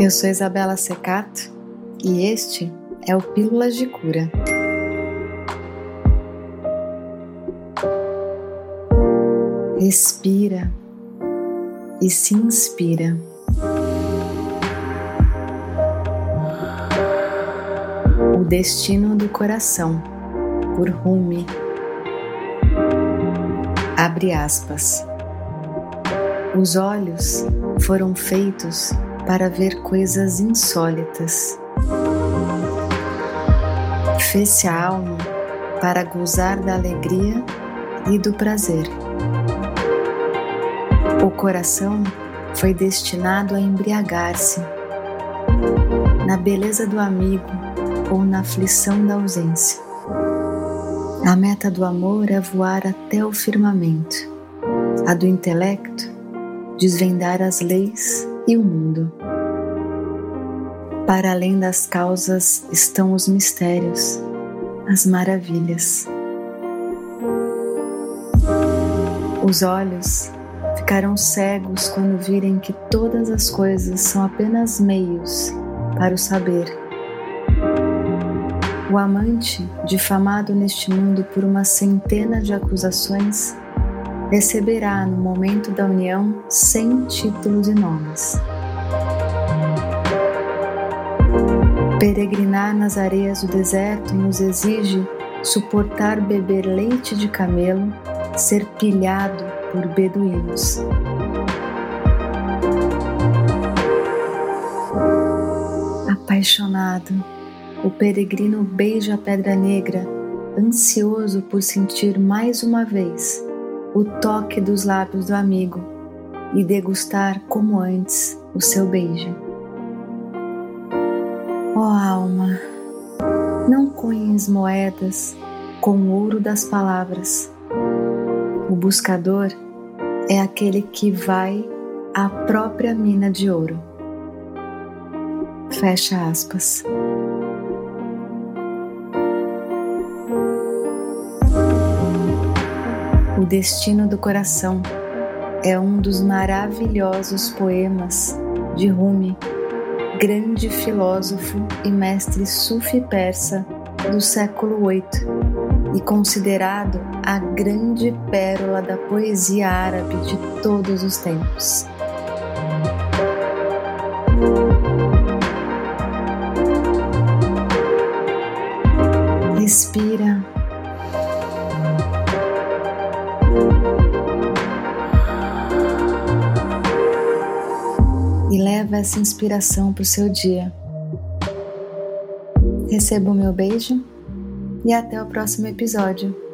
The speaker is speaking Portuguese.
Eu sou Isabela Secato e este é o Pílulas de Cura. Respira e se inspira. O Destino do Coração, por Rumi. Abre aspas. Os olhos foram feitos para ver coisas insólitas. Fez-se a alma para gozar da alegria e do prazer. O coração foi destinado a embriagar-se na beleza do amigo ou na aflição da ausência. A meta do amor é voar até o firmamento, a do intelecto, desvendar as leis e o mundo. Para além das causas estão os mistérios, as maravilhas. Os olhos ficarão cegos quando virem que todas as coisas são apenas meios para o saber. O amante, difamado neste mundo por uma centena de acusações, receberá no momento da união cem títulos e nomes. Peregrinar nas areias do deserto nos exige suportar beber leite de camelo, ser pilhado por beduínos. Apaixonado, o peregrino beija a pedra negra, ansioso por sentir mais uma vez o toque dos lábios do amigo e degustar como antes o seu beijo. Ó oh, alma, não cunhes moedas com o ouro das palavras. O buscador é aquele que vai à própria mina de ouro. Fecha aspas. O Destino do Coração é um dos maravilhosos poemas de Rumi, grande filósofo e mestre sufi persa do século VIII e considerado a grande pérola da poesia árabe de todos os tempos. Respira leva essa inspiração para o seu dia. Receba o meu beijo e até o próximo episódio.